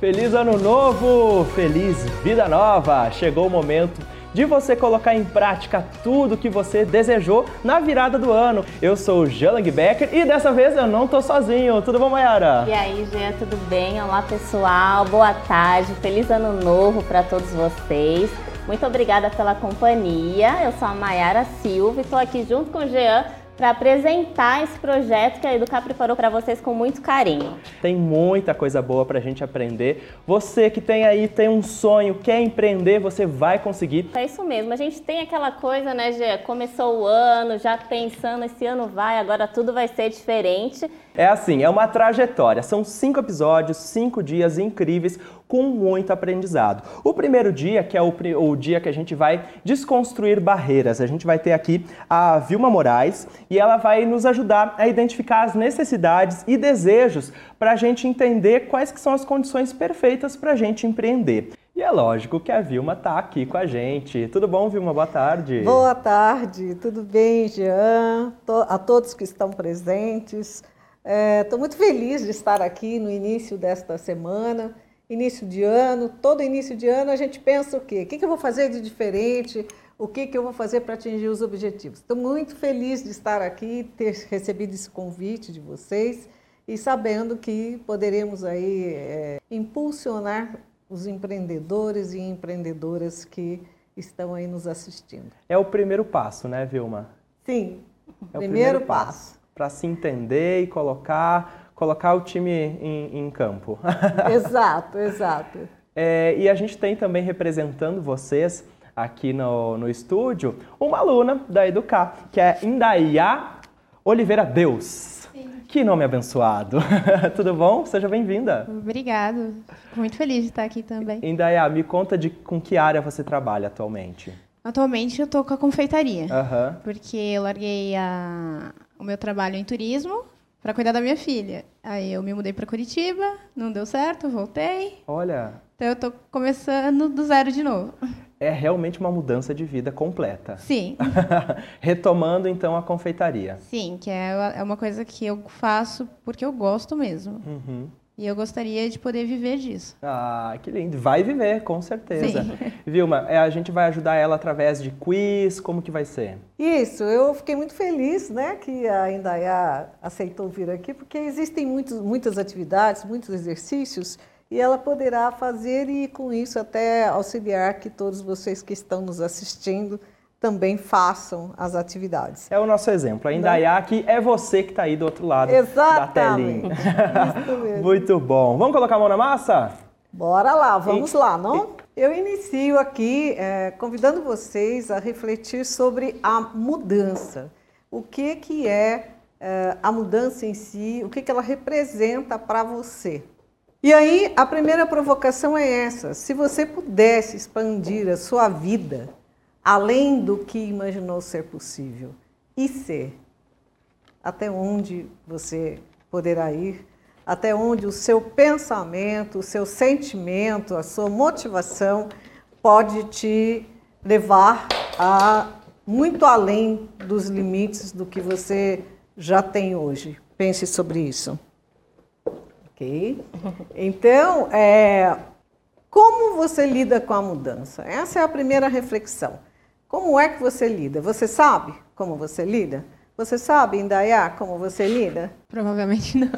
Feliz ano novo! Feliz vida nova! Chegou o momento de você colocar em prática tudo que você desejou na virada do ano. Eu sou o Jean Becker e dessa vez eu não tô sozinho. Tudo bom, Mayara? E aí, Jean, tudo bem? Olá, pessoal. Boa tarde. Feliz ano novo para todos vocês. Muito obrigada pela companhia. Eu sou a Mayara Silva e estou aqui junto com o Jean para apresentar esse projeto que a Educar preparou para vocês com muito carinho. Tem muita coisa boa para a gente aprender. Você que tem aí, tem um sonho, quer empreender, você vai conseguir. É isso mesmo, a gente tem aquela coisa, né, Gê? Começou o ano, já pensando, esse ano vai, agora tudo vai ser diferente. É assim, é uma trajetória. São cinco episódios, cinco dias incríveis com muito aprendizado. O primeiro dia, que é o, o, dia que a gente vai desconstruir barreiras, a gente vai ter aqui a Vilma Moraes e ela vai nos ajudar a identificar as necessidades e desejos para a gente entender quais que são as condições perfeitas para a gente empreender. E é lógico que a Vilma está aqui com a gente. Tudo bom, Vilma? Boa tarde. Boa tarde, tudo bem, Jean? A todos que estão presentes. Estou é, muito feliz de estar aqui no início desta semana, início de ano. Todo início de ano a gente pensa o quê? O que, que eu vou fazer de diferente? O que, que eu vou fazer para atingir os objetivos? Estou muito feliz de estar aqui, ter recebido esse convite de vocês e sabendo que poderemos aí é, impulsionar os empreendedores e empreendedoras que estão aí nos assistindo. É o primeiro passo, né, Vilma? Sim, é o primeiro, primeiro passo. passo para se entender e colocar, colocar o time em, em campo. exato, exato. É, e a gente tem também representando vocês aqui no, no estúdio uma aluna da Educar, que é Indaiá Oliveira Deus. Que nome abençoado. Tudo bom? Seja bem-vinda. Obrigado. Muito feliz de estar aqui também. Indaiá, me conta de com que área você trabalha atualmente. Atualmente eu tô com a confeitaria. Uhum. Porque eu larguei a, o meu trabalho em turismo para cuidar da minha filha. Aí eu me mudei para Curitiba, não deu certo, voltei. Olha. Então eu tô começando do zero de novo. É realmente uma mudança de vida completa. Sim. Retomando então a confeitaria. Sim, que é, é uma coisa que eu faço porque eu gosto mesmo. Uhum. E eu gostaria de poder viver disso. Ah, que lindo. Vai viver, com certeza. Sim. Vilma, é, a gente vai ajudar ela através de quiz, como que vai ser? Isso, eu fiquei muito feliz né, que a Indaiá aceitou vir aqui, porque existem muitos, muitas atividades, muitos exercícios, e ela poderá fazer e com isso até auxiliar que todos vocês que estão nos assistindo também façam as atividades. É o nosso exemplo. A que é você que está aí do outro lado Exatamente. da telinha. Muito bom. Vamos colocar a mão na massa? Bora lá, vamos e, lá, não? Eu inicio aqui é, convidando vocês a refletir sobre a mudança. O que, que é, é a mudança em si, o que, que ela representa para você. E aí, a primeira provocação é essa: se você pudesse expandir a sua vida, além do que imaginou ser possível e ser. Até onde você poderá ir, até onde o seu pensamento, o seu sentimento, a sua motivação pode te levar a muito além dos limites do que você já tem hoje. Pense sobre isso. Ok? Então, é, como você lida com a mudança? Essa é a primeira reflexão. Como é que você lida? Você sabe como você lida? Você sabe, Indaiá, como você lida? Provavelmente não.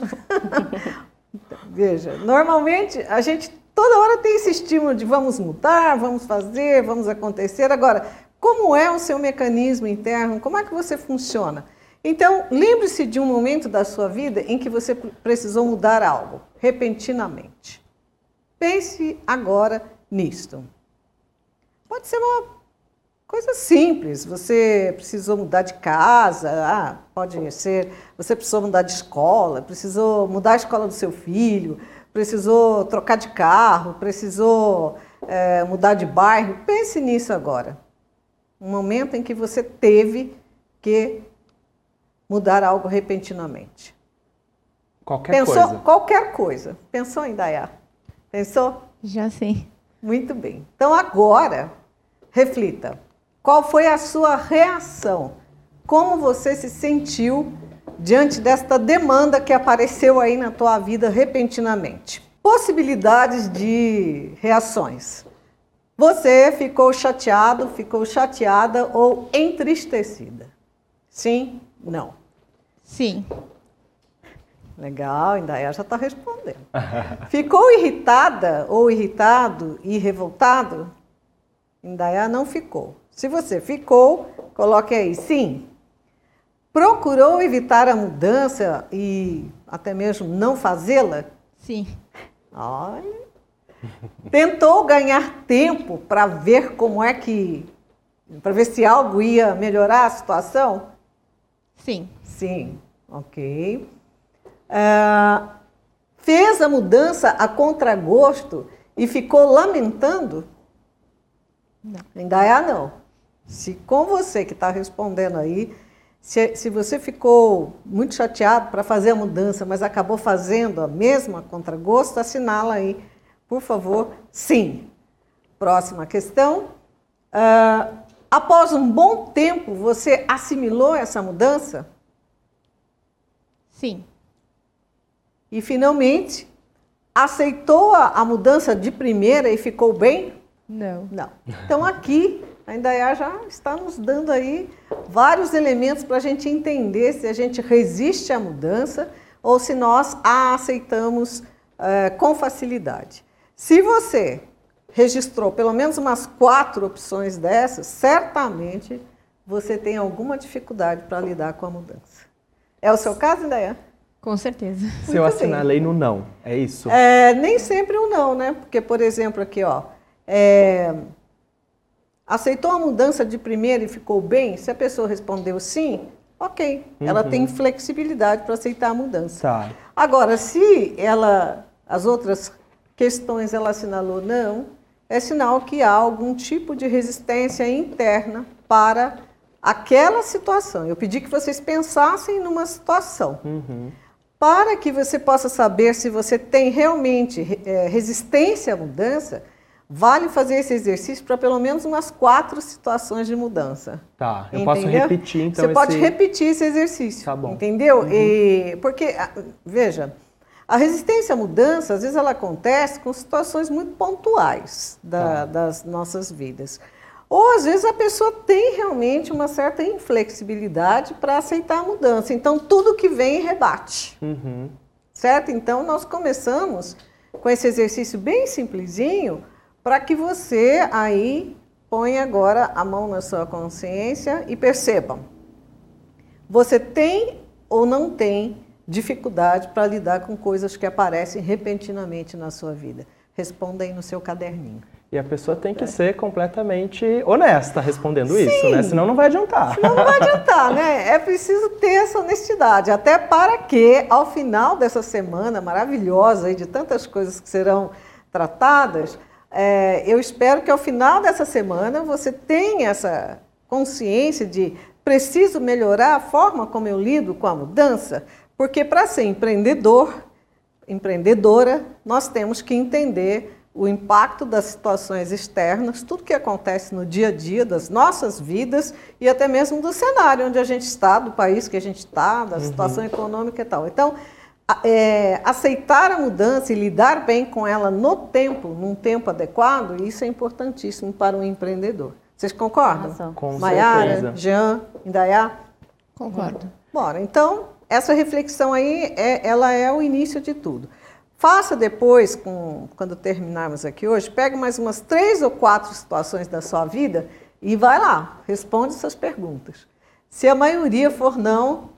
Veja, normalmente a gente toda hora tem esse estímulo de vamos mudar, vamos fazer, vamos acontecer. Agora, como é o seu mecanismo interno? Como é que você funciona? Então, lembre-se de um momento da sua vida em que você precisou mudar algo, repentinamente. Pense agora nisto. Pode ser uma Coisa simples, você precisou mudar de casa, ah, pode ser, você precisou mudar de escola, precisou mudar a escola do seu filho, precisou trocar de carro, precisou é, mudar de bairro. Pense nisso agora. Um momento em que você teve que mudar algo repentinamente. Qualquer Pensou, coisa. Qualquer coisa. Pensou em Dayá? Pensou? Já sim. Muito bem. Então agora, reflita. Qual foi a sua reação? Como você se sentiu diante desta demanda que apareceu aí na tua vida repentinamente? possibilidades de reações. Você ficou chateado, ficou chateada ou entristecida? Sim? Não? Sim. Legal, Indaiá já está respondendo. Ficou irritada ou irritado e revoltado? Indaiá não ficou. Se você ficou, coloque aí sim. Procurou evitar a mudança e até mesmo não fazê-la? Sim. Olha. Tentou ganhar tempo para ver como é que. para ver se algo ia melhorar a situação? Sim. Sim, ok. Uh, fez a mudança a contragosto e ficou lamentando? Não. Ainda é não. Se com você que está respondendo aí, se, se você ficou muito chateado para fazer a mudança, mas acabou fazendo a mesma contragosto, assinala aí, por favor, sim. Próxima questão. Uh, após um bom tempo, você assimilou essa mudança? Sim. E finalmente, aceitou a, a mudança de primeira e ficou bem? Não. Não. Então aqui a Indaiá já está nos dando aí vários elementos para a gente entender se a gente resiste à mudança ou se nós a aceitamos é, com facilidade. Se você registrou pelo menos umas quatro opções dessas, certamente você tem alguma dificuldade para lidar com a mudança. É o seu caso, Indaiá? Com certeza. Se eu assinalei no não, é isso? É, nem sempre o não, né? Porque, por exemplo, aqui, ó, é, aceitou a mudança de primeira e ficou bem? Se a pessoa respondeu sim, ok. Uhum. Ela tem flexibilidade para aceitar a mudança. Tá. Agora, se ela, as outras questões ela assinalou não, é sinal que há algum tipo de resistência interna para aquela situação. Eu pedi que vocês pensassem numa situação. Uhum. Para que você possa saber se você tem realmente é, resistência à mudança, Vale fazer esse exercício para pelo menos umas quatro situações de mudança. Tá, eu Entendeu? posso repetir então Você esse... pode repetir esse exercício. Tá bom. Entendeu? Uhum. E, porque, veja, a resistência à mudança, às vezes ela acontece com situações muito pontuais da, tá. das nossas vidas. Ou às vezes a pessoa tem realmente uma certa inflexibilidade para aceitar a mudança. Então tudo que vem rebate. Uhum. Certo? Então nós começamos com esse exercício bem simplesinho para que você aí ponha agora a mão na sua consciência e perceba. Você tem ou não tem dificuldade para lidar com coisas que aparecem repentinamente na sua vida? Responda aí no seu caderninho. E a pessoa tem que ser completamente honesta respondendo Sim. isso, né? Senão não vai adiantar. Senão não vai adiantar, né? É preciso ter essa honestidade, até para que, ao final dessa semana maravilhosa aí de tantas coisas que serão tratadas, é, eu espero que ao final dessa semana você tenha essa consciência de preciso melhorar a forma como eu lido com a mudança, porque para ser empreendedor, empreendedora, nós temos que entender o impacto das situações externas, tudo que acontece no dia a dia das nossas vidas e até mesmo do cenário onde a gente está, do país que a gente está, da uhum. situação econômica e tal. Então, é, aceitar a mudança e lidar bem com ela no tempo, num tempo adequado, isso é importantíssimo para um empreendedor. Vocês concordam? Com Maiara, certeza. Jean, Indaiá? Concordo. Bora, então, essa reflexão aí, é, ela é o início de tudo. Faça depois, com, quando terminarmos aqui hoje, pegue mais umas três ou quatro situações da sua vida e vai lá, responde essas perguntas. Se a maioria for não,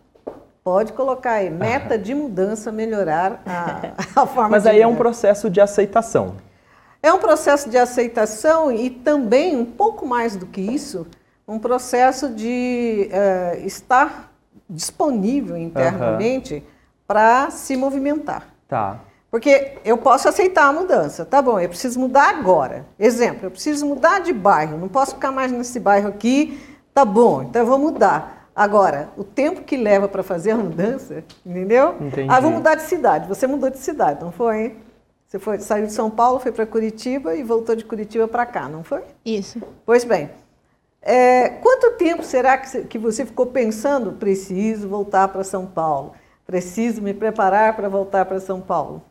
Pode colocar aí, meta de mudança, melhorar a, a forma Mas aí é um processo de aceitação. É um processo de aceitação e também, um pouco mais do que isso, um processo de uh, estar disponível internamente uhum. para se movimentar. Tá. Porque eu posso aceitar a mudança, tá bom, eu preciso mudar agora. Exemplo, eu preciso mudar de bairro, não posso ficar mais nesse bairro aqui, tá bom, então eu vou mudar. Agora, o tempo que leva para fazer a mudança, entendeu? Entendi. Ah, vou mudar de cidade. Você mudou de cidade, não foi? Hein? Você foi, saiu de São Paulo, foi para Curitiba e voltou de Curitiba para cá, não foi? Isso. Pois bem. É, quanto tempo será que, que você ficou pensando, preciso voltar para São Paulo? Preciso me preparar para voltar para São Paulo?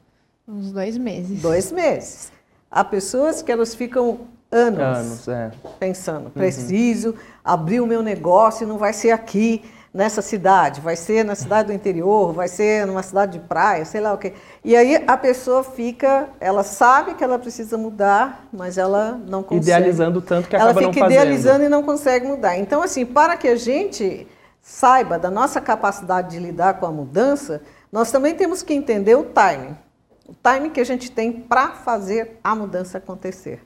Uns dois meses. Dois meses. Há pessoas que elas ficam anos, Anos, é. pensando, preciso abrir o meu negócio, não vai ser aqui nessa cidade, vai ser na cidade do interior, vai ser numa cidade de praia, sei lá o quê. E aí a pessoa fica, ela sabe que ela precisa mudar, mas ela não consegue. Idealizando tanto que ela acaba fica não fazendo. idealizando e não consegue mudar. Então, assim, para que a gente saiba da nossa capacidade de lidar com a mudança, nós também temos que entender o timing. O timing que a gente tem para fazer a mudança acontecer.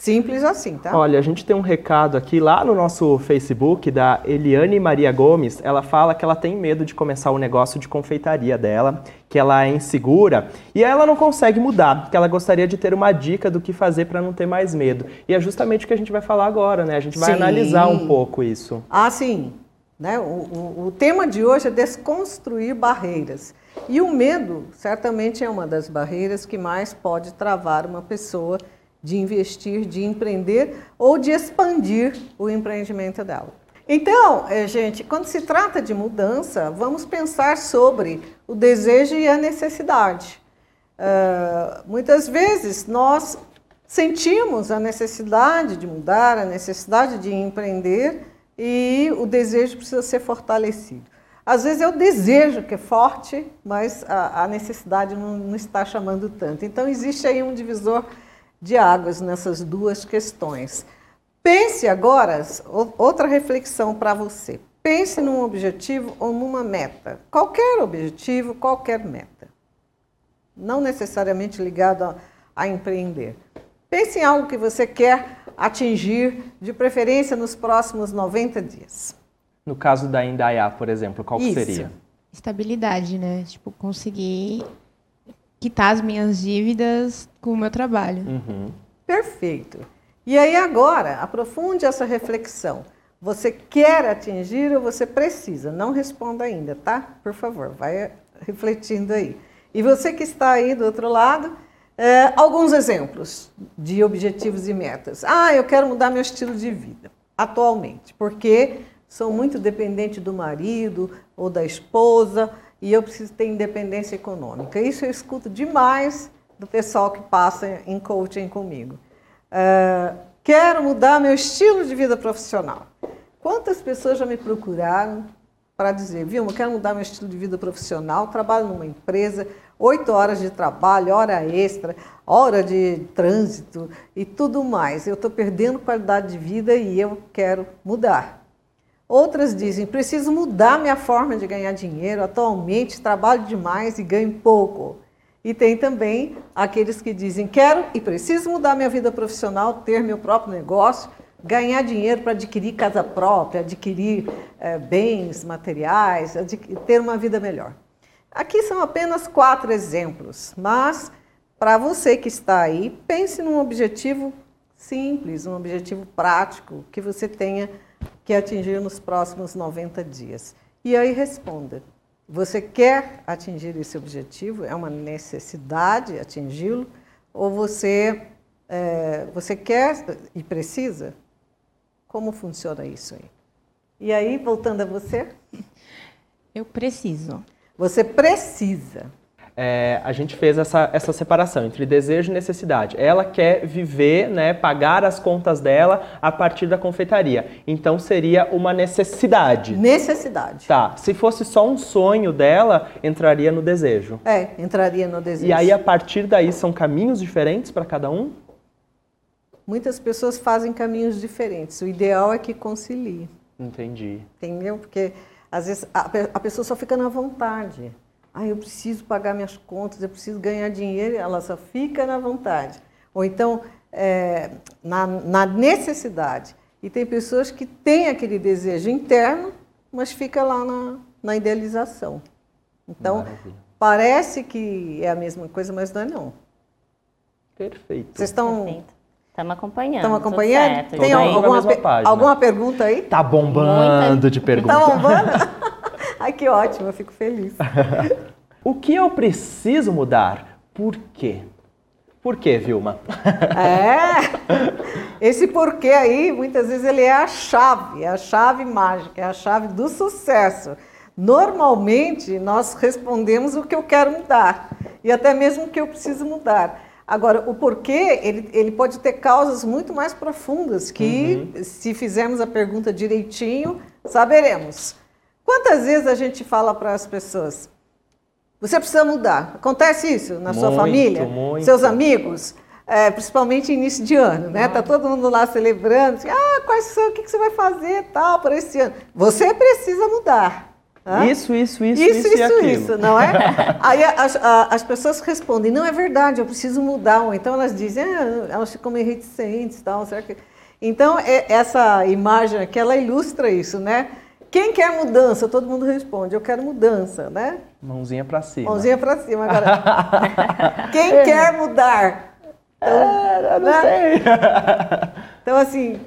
Simples assim, tá? Olha, a gente tem um recado aqui lá no nosso Facebook da Eliane Maria Gomes. Ela fala que ela tem medo de começar o negócio de confeitaria dela, que ela é insegura e ela não consegue mudar, que ela gostaria de ter uma dica do que fazer para não ter mais medo. E é justamente o que a gente vai falar agora, né? A gente vai Sim. analisar um pouco isso. Ah, sim. Né? O, o, o tema de hoje é desconstruir barreiras. E o medo, certamente, é uma das barreiras que mais pode travar uma pessoa de investir, de empreender ou de expandir o empreendimento dela. Então, eh, gente, quando se trata de mudança, vamos pensar sobre o desejo e a necessidade. Ah, muitas vezes nós sentimos a necessidade de mudar, a necessidade de empreender e o desejo precisa ser fortalecido. Às vezes é o desejo que é forte, mas a, a necessidade não, não está chamando tanto. Então existe aí um divisor de águas nessas duas questões. Pense agora, outra reflexão para você. Pense num objetivo ou numa meta. Qualquer objetivo, qualquer meta. Não necessariamente ligado a, a empreender. Pense em algo que você quer atingir, de preferência nos próximos 90 dias. No caso da Indaiá, por exemplo, qual Isso. seria? Estabilidade, né? Tipo, conseguir quitar as minhas dívidas com o meu trabalho. Uhum. Perfeito. E aí agora, aprofunde essa reflexão. Você quer atingir ou você precisa? Não responda ainda, tá? Por favor, vai refletindo aí. E você que está aí do outro lado, é, alguns exemplos de objetivos e metas. Ah, eu quero mudar meu estilo de vida atualmente, porque sou muito dependente do marido ou da esposa e eu preciso ter independência econômica. Isso eu escuto demais do pessoal que passa em coaching comigo. Ah, quero mudar meu estilo de vida profissional. Quantas pessoas já me procuraram para dizer, eu quero mudar meu estilo de vida profissional, trabalho numa empresa, oito horas de trabalho, hora extra, hora de trânsito e tudo mais. Eu estou perdendo qualidade de vida e eu quero mudar. Outras dizem, preciso mudar minha forma de ganhar dinheiro, atualmente trabalho demais e ganho pouco. E tem também aqueles que dizem, quero e preciso mudar minha vida profissional, ter meu próprio negócio, ganhar dinheiro para adquirir casa própria, adquirir eh, bens materiais, ter uma vida melhor. Aqui são apenas quatro exemplos, mas para você que está aí, pense num objetivo simples, um objetivo prático que você tenha que atingir nos próximos 90 dias. E aí responda: você quer atingir esse objetivo? É uma necessidade atingi-lo? Ou você, eh, você quer e precisa? Como funciona isso aí? E aí, voltando a você, Eu preciso. você precisa. É, a gente fez essa, essa separação entre desejo e necessidade. Ela quer viver, né, pagar as contas dela a partir da confeitaria. Então seria uma necessidade. Necessidade. Tá, se fosse só um sonho dela, entraria no desejo. É, entraria no desejo. E aí, a partir daí, são caminhos diferentes para cada um? Muitas pessoas fazem caminhos diferentes. O ideal é que concilie, Entendi. entendeu? Porque às vezes a, a pessoa só fica na vontade. Ah, eu preciso pagar minhas contas, eu preciso ganhar dinheiro, ela só fica na vontade. Ou então, é, na, na necessidade. E tem pessoas que têm aquele desejo interno, mas fica lá na, na idealização. Então, Maravilha. parece que é a mesma coisa, mas não é não. Perfeito. Vocês estão Perfeito. Estamos acompanhando. estão tudo acompanhando? certo. Tem alguma, alguma pergunta aí? Tá bombando Muita- de perguntas. Tá bombando? Ai, que ótimo, eu fico feliz. O que eu preciso mudar? Por quê? Por quê, Vilma? É, esse porquê aí, muitas vezes ele é a chave, é a chave mágica, é a chave do sucesso. Normalmente, nós respondemos o que eu quero mudar. e até mesmo que eu preciso mudar. Agora, o porquê, ele, ele pode ter causas muito mais profundas que, uhum. se fizermos a pergunta direitinho, saberemos. Quantas vezes a gente fala para as pessoas, você precisa mudar. Acontece isso na muito, sua família? Muito. Seus amigos? É, principalmente início de ano, né? Tá todo mundo lá celebrando, assim, ah, quais são, o que, que você vai fazer tal para esse ano? Você precisa mudar. Hã? Isso, isso, isso, isso, isso, isso, isso, não é? Aí as, as, pessoas respondem, não é verdade, eu preciso mudar. Ou então elas dizem, ah, elas ficam meio reticentes, tal, será que... Então é, essa imagem aqui, ela ilustra isso, né? Quem quer mudança? Todo mundo responde, eu quero mudança, né? Mãozinha para cima. Mãozinha para cima agora. Quem é. quer mudar? Então, é, não né? sei. Então assim,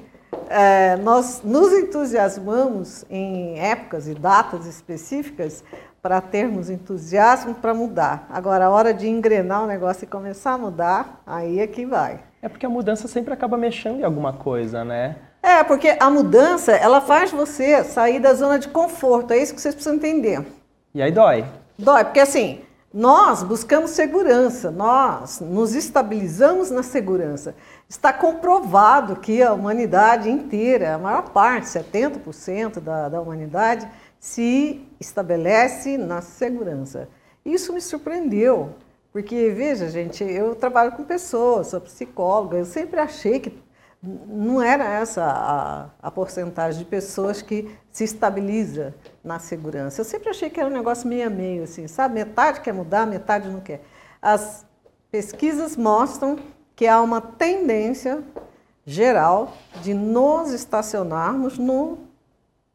é, nós nos entusiasmamos em épocas e datas específicas para termos entusiasmo para mudar. Agora, a hora de engrenar o negócio e começar a mudar, aí é que vai. É porque a mudança sempre acaba mexendo em alguma coisa, né? É, porque a mudança, ela faz você sair da zona de conforto. É isso que vocês precisam entender. E aí dói. Dói, porque assim, nós buscamos segurança, nós nos estabilizamos na segurança. Está comprovado que a humanidade inteira, a maior parte, 70% da, da humanidade, se estabelece na segurança. Isso me surpreendeu, porque, veja, gente, eu trabalho com pessoas, sou psicóloga, eu sempre achei que não era essa a, a porcentagem de pessoas que se estabiliza na segurança. Eu sempre achei que era um negócio meio a meio, assim, sabe? Metade quer mudar, metade não quer. As pesquisas mostram que há uma tendência geral de nos estacionarmos no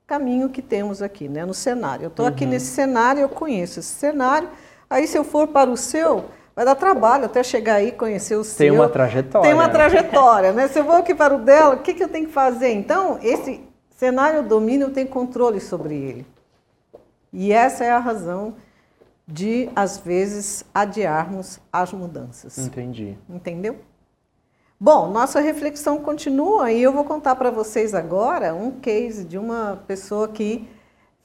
caminho que temos aqui, né? no cenário. Eu estou uhum. aqui nesse cenário, eu conheço esse cenário, aí se eu for para o seu, vai dar trabalho até chegar aí conhecer o seu. Tem uma trajetória. Tem uma trajetória, né? Se eu vou aqui para o dela, o que, que eu tenho que fazer? Então, esse cenário domínio eu tenho controle sobre ele. E essa é a razão de, às vezes, adiarmos as mudanças. Entendi. Entendeu? Bom, nossa reflexão continua e eu vou contar para vocês agora um case de uma pessoa que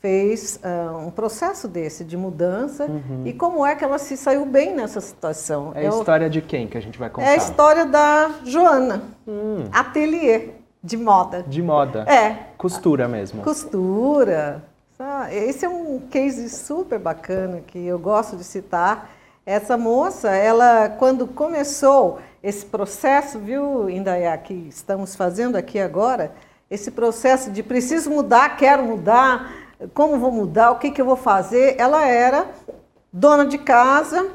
fez uh, um processo desse de mudança uhum. e como é que ela se saiu bem nessa situação. É a Eu, história de quem que a gente vai contar? É a história da Joana, hum. ateliê de moda. De moda. É. Costura mesmo. Costura. Esse é um case super bacana que eu gosto de citar. Essa moça, ela quando começou esse processo, viu, Indaiá, que estamos fazendo aqui agora, esse processo de preciso mudar, quero mudar, como vou mudar, o que, que eu vou fazer. Ela era dona de casa,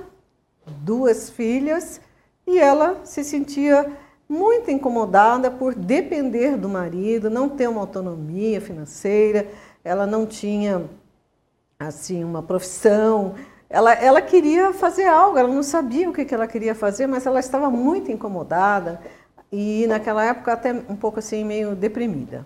duas filhas, e ela se sentia muito incomodada por depender do marido, não ter uma autonomia financeira, ela não tinha assim uma profissão. Ela, ela queria fazer algo, ela não sabia o que, que ela queria fazer, mas ela estava muito incomodada e naquela época até um pouco assim meio deprimida.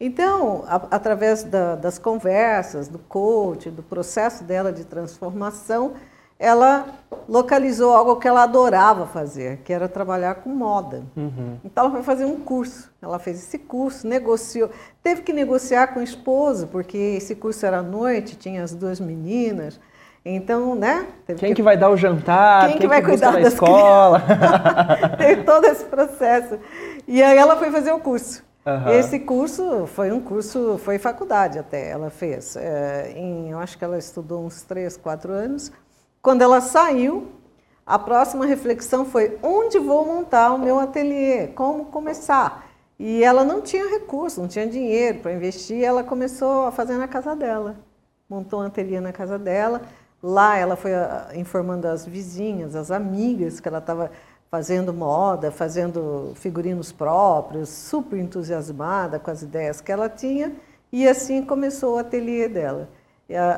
Então, a, através da, das conversas, do coach, do processo dela de transformação, ela localizou algo que ela adorava fazer, que era trabalhar com moda. Uhum. Então ela foi fazer um curso. Ela fez esse curso, negociou, teve que negociar com o esposo, porque esse curso era à noite, tinha as duas meninas. Então, né? quem que... que vai dar o jantar? Quem, quem que vai que cuidar da escola? teve todo esse processo. E aí ela foi fazer o curso. Uhum. Esse curso foi um curso, foi faculdade até, ela fez. É, em, eu acho que ela estudou uns três, quatro anos. Quando ela saiu, a próxima reflexão foi onde vou montar o meu ateliê, como começar. E ela não tinha recurso, não tinha dinheiro para investir, ela começou a fazer na casa dela. Montou um ateliê na casa dela. Lá ela foi ah, informando as vizinhas, as amigas que ela estava fazendo moda, fazendo figurinos próprios, super entusiasmada com as ideias que ela tinha, e assim começou o ateliê dela.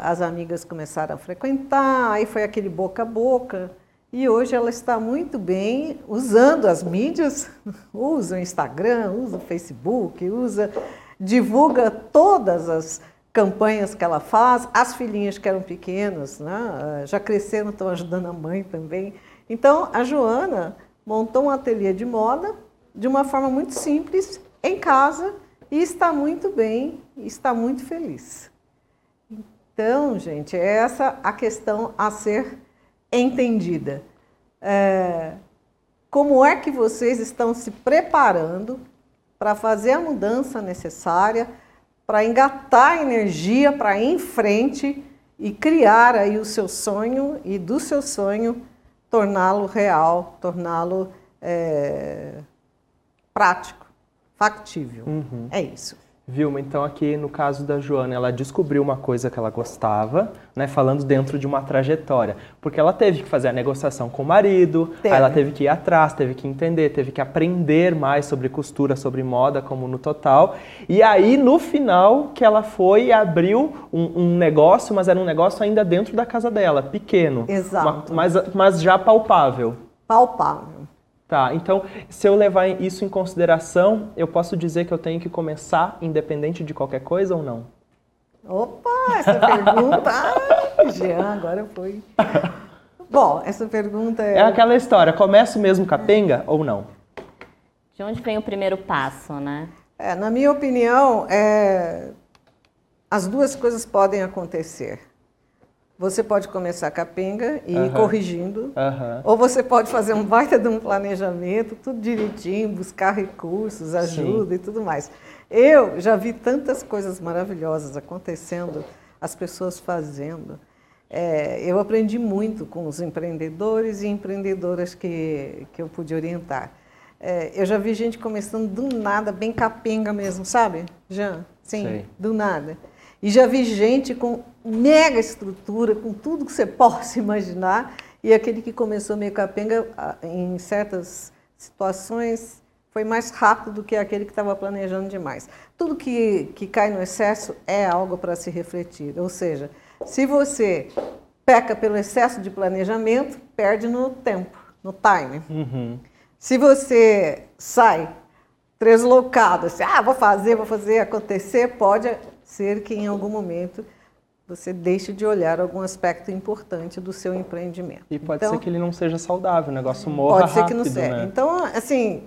as amigas começaram a frequentar, aí foi aquele boca a boca, e hoje ela está muito bem usando as mídias, usa o Instagram, usa o Facebook, usa, divulga todas as campanhas que ela faz, as filhinhas que eram pequenas, né, já cresceram, estão ajudando a mãe também. Então, a Joana montou um ateliê de moda de uma forma muito simples, em casa, e está muito bem, está muito feliz. Então, gente, é essa a questão a ser entendida. É, como é que vocês estão se preparando para fazer a mudança necessária, para engatar energia para ir em frente e criar aí o seu sonho e do seu sonho torná-lo real, torná-lo é, prático, factível. Uhum. É isso. Vilma, então aqui no caso da Joana, ela descobriu uma coisa que ela gostava, né, falando dentro de uma trajetória, porque ela teve que fazer a negociação com o marido, aí ela teve que ir atrás, teve que entender, teve que aprender mais sobre costura, sobre moda, como no total, e aí no final que ela foi e abriu um, um negócio, mas era um negócio ainda dentro da casa dela, pequeno, Exato. mas, mas já palpável. Palpável. Tá, então se eu levar isso em consideração, eu posso dizer que eu tenho que começar independente de qualquer coisa ou não? Opa, essa pergunta. Ai, Jean, agora foi. Bom, essa pergunta é. É aquela história, começo mesmo capenga ou não? De onde vem o primeiro passo, né? É, na minha opinião, é, as duas coisas podem acontecer. Você pode começar capenga e ir Aham. corrigindo, Aham. ou você pode fazer um baita de um planejamento, tudo direitinho, buscar recursos, ajuda e tudo mais. Eu já vi tantas coisas maravilhosas acontecendo, as pessoas fazendo. É, eu aprendi muito com os empreendedores e empreendedoras que, que eu pude orientar. É, eu já vi gente começando do nada, bem capenga mesmo, sabe, Jean? Sim, Sei. do nada. E já vi gente com mega estrutura, com tudo que você possa imaginar, e aquele que começou meio capenga, em certas situações, foi mais rápido do que aquele que estava planejando demais. Tudo que, que cai no excesso é algo para se refletir. Ou seja, se você peca pelo excesso de planejamento, perde no tempo, no time. Uhum. Se você sai deslocado, assim, ah, vou fazer, vou fazer acontecer, pode ser que em algum momento você deixe de olhar algum aspecto importante do seu empreendimento. E pode Então, ser que ele não seja saudável, o negócio morra Pode ser rápido, que não seja. né? Então, assim,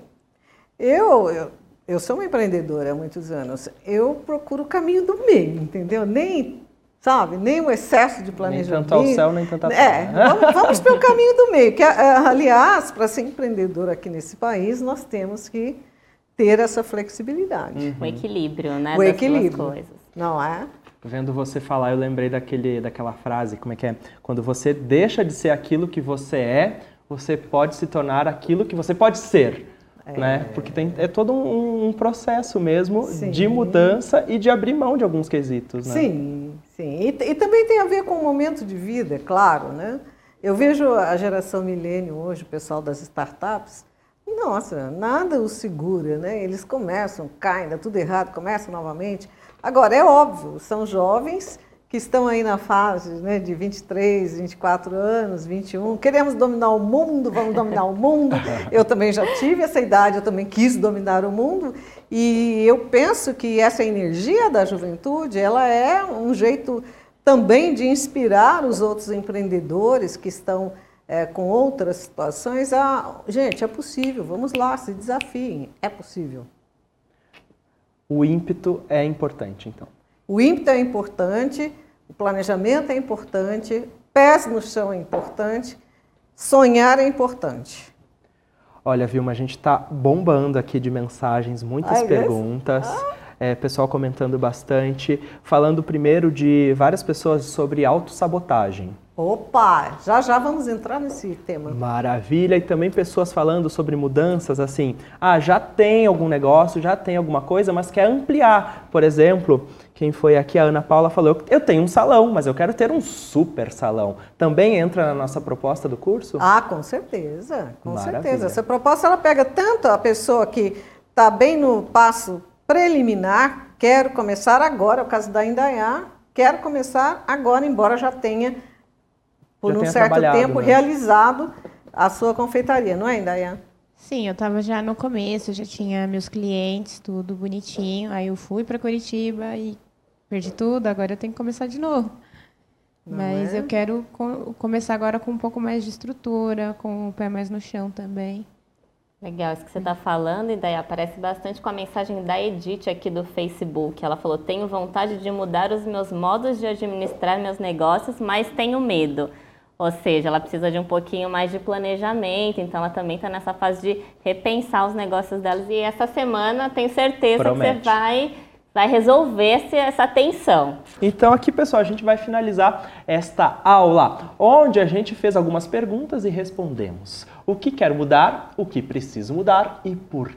eu, eu, eu sou uma empreendedora há muitos anos. Eu procuro o caminho do meio, entendeu? Nem, sabe, nem o excesso de Nem planejamento. tanto ao céu, nem tanto à É, terra. vamos, vamos pelo caminho do meio. Que, ah, aliás, para ser empreendedor aqui nesse país, nós temos que ter essa flexibilidade. O equilíbrio, né? O das equilíbrio. coisas. Não é? Vendo você falar, eu lembrei daquele, daquela frase, como é que é? Quando você deixa de ser aquilo que você é, você pode se tornar aquilo que você pode ser. Né? Porque tem, é todo um, um processo mesmo Sim. de mudança e de abrir mão de alguns quesitos. Né? Sim, sim. E, e também tem a ver com o momento de vida, é claro, né? Eu vejo a geração milênio hoje, o pessoal das startups, nossa, nada os segura, né? Eles começam, caem, dá tudo errado, começam novamente. Agora, é óbvio, são jovens que estão aí na fase né, de 23, 24 anos, 21, queremos dominar o mundo, vamos dominar o mundo. Eu também já tive essa idade, eu também quis dominar o mundo. E eu penso que essa energia da juventude, ela é um jeito também de inspirar os outros empreendedores que estão é, com outras situações a, gente, é possível, vamos lá, se desafiem, é possível. O ímpeto é importante, então. O ímpeto é importante, o planejamento é importante, pés no chão é importante, sonhar é importante. Olha, Vilma, a gente está bombando aqui de mensagens, muitas Ai, yes. perguntas. É, pessoal comentando bastante. Falando primeiro de várias pessoas sobre autossabotagem. Opa, já já vamos entrar nesse tema. Maravilha. E também pessoas falando sobre mudanças, assim, ah, já tem algum negócio, já tem alguma coisa, mas quer ampliar. Por exemplo, quem foi aqui, a Ana Paula, falou, eu tenho um salão, mas eu quero ter um super salão. Também entra na nossa proposta do curso? Ah, com certeza, com Maravilha. certeza. Essa proposta ela pega tanto a pessoa que está bem no passo preliminar, quero começar agora, é o caso da Indaiá, quero começar agora, embora já tenha, por Já um certo tempo, né? realizado a sua confeitaria, não é, Indaiá? Sim, eu estava já no começo, já tinha meus clientes, tudo bonitinho. Aí eu fui para Curitiba e perdi tudo, agora eu tenho que começar de novo. Não Mas é? eu quero co- começar agora com um pouco mais de estrutura, com o pé mais no chão também. Legal, isso que você está falando, e daí aparece bastante com a mensagem da Edith aqui do Facebook. Ela falou: Tenho vontade de mudar os meus modos de administrar meus negócios, mas tenho medo. Ou seja, ela precisa de um pouquinho mais de planejamento, então ela também está nessa fase de repensar os negócios delas. E essa semana tenho certeza Promete. que você vai vai resolver essa tensão. Então aqui, pessoal, a gente vai finalizar esta aula, onde a gente fez algumas perguntas e respondemos. O que quero mudar, o que preciso mudar e por